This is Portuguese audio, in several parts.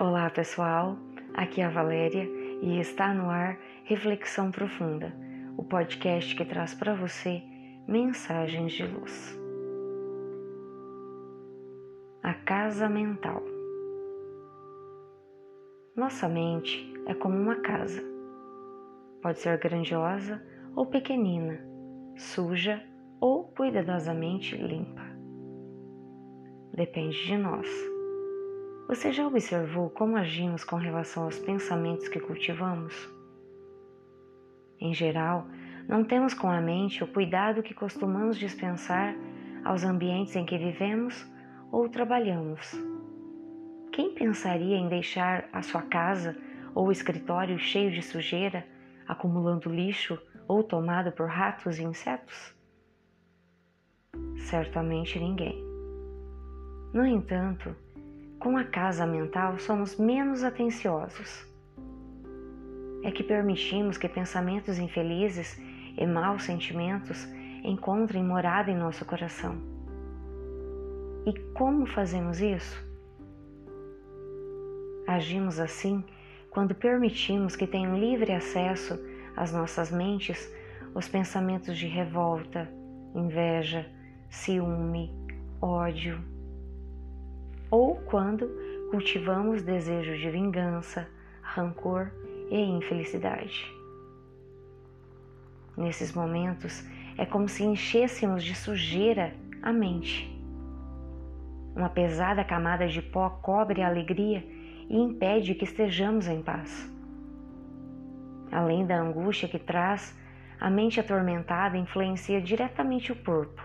Olá pessoal, aqui é a Valéria e está no ar Reflexão Profunda, o podcast que traz para você mensagens de luz. A casa mental. Nossa mente é como uma casa. Pode ser grandiosa ou pequenina, suja ou cuidadosamente limpa. Depende de nós. Você já observou como agimos com relação aos pensamentos que cultivamos? Em geral, não temos com a mente o cuidado que costumamos dispensar aos ambientes em que vivemos ou trabalhamos. Quem pensaria em deixar a sua casa ou escritório cheio de sujeira, acumulando lixo ou tomado por ratos e insetos? Certamente ninguém. No entanto, com a casa mental somos menos atenciosos. É que permitimos que pensamentos infelizes e maus sentimentos encontrem morada em nosso coração. E como fazemos isso? Agimos assim quando permitimos que tenham livre acesso às nossas mentes os pensamentos de revolta, inveja, ciúme, ódio, ou quando cultivamos desejos de vingança, rancor e infelicidade. Nesses momentos, é como se enchêssemos de sujeira a mente. Uma pesada camada de pó cobre a alegria e impede que estejamos em paz. Além da angústia que traz, a mente atormentada influencia diretamente o corpo,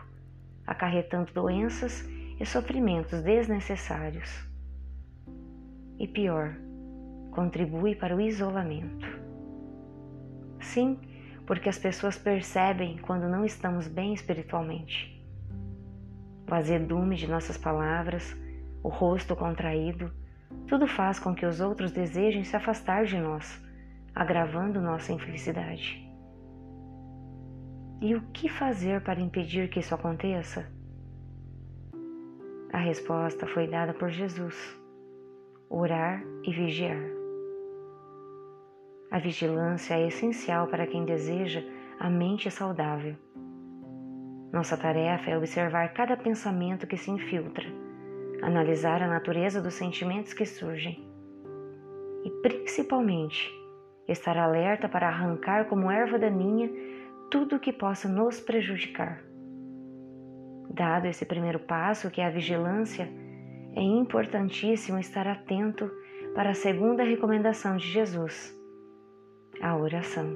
acarretando doenças e sofrimentos desnecessários. E pior, contribui para o isolamento. Sim, porque as pessoas percebem quando não estamos bem espiritualmente. O azedume de nossas palavras, o rosto contraído, tudo faz com que os outros desejem se afastar de nós, agravando nossa infelicidade. E o que fazer para impedir que isso aconteça? A resposta foi dada por Jesus: orar e vigiar. A vigilância é essencial para quem deseja a mente saudável. Nossa tarefa é observar cada pensamento que se infiltra, analisar a natureza dos sentimentos que surgem e, principalmente, estar alerta para arrancar como erva daninha tudo o que possa nos prejudicar. Dado esse primeiro passo, que é a vigilância, é importantíssimo estar atento para a segunda recomendação de Jesus, a oração.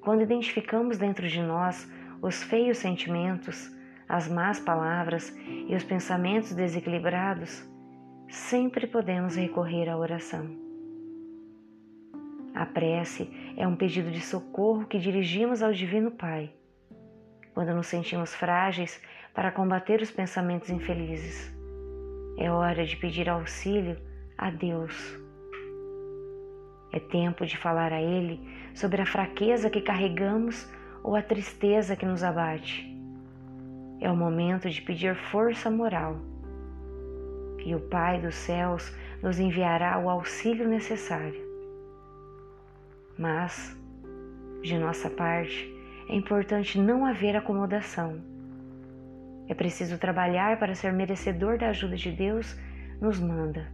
Quando identificamos dentro de nós os feios sentimentos, as más palavras e os pensamentos desequilibrados, sempre podemos recorrer à oração. A prece é um pedido de socorro que dirigimos ao Divino Pai quando nos sentimos frágeis para combater os pensamentos infelizes. É hora de pedir auxílio a Deus. É tempo de falar a Ele sobre a fraqueza que carregamos ou a tristeza que nos abate. É o momento de pedir força moral. E o Pai dos céus nos enviará o auxílio necessário. Mas, de nossa parte, é importante não haver acomodação. É preciso trabalhar para ser merecedor da ajuda de Deus, nos manda.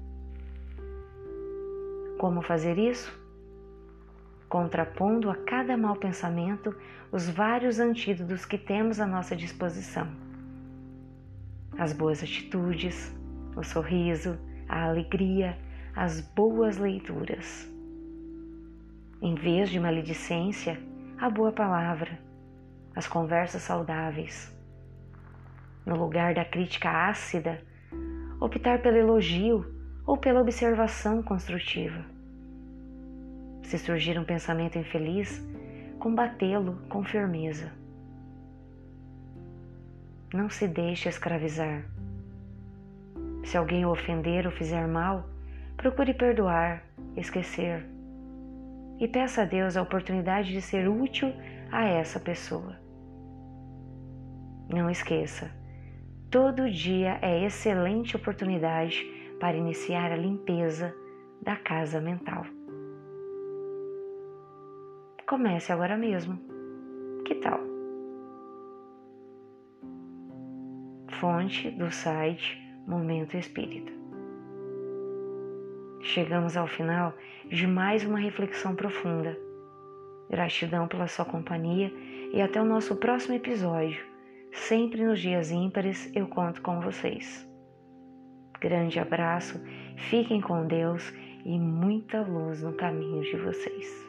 Como fazer isso? Contrapondo a cada mau pensamento os vários antídotos que temos à nossa disposição: as boas atitudes, o sorriso, a alegria, as boas leituras. Em vez de maledicência, a boa palavra, as conversas saudáveis. No lugar da crítica ácida, optar pelo elogio ou pela observação construtiva. Se surgir um pensamento infeliz, combatê-lo com firmeza. Não se deixe escravizar. Se alguém o ofender ou fizer mal, procure perdoar, esquecer e peça a Deus a oportunidade de ser útil a essa pessoa. Não esqueça, todo dia é excelente oportunidade para iniciar a limpeza da casa mental. Comece agora mesmo. Que tal? Fonte do site Momento Espírita. Chegamos ao final de mais uma reflexão profunda. Gratidão pela sua companhia e até o nosso próximo episódio. Sempre nos dias ímpares eu conto com vocês. Grande abraço, fiquem com Deus e muita luz no caminho de vocês.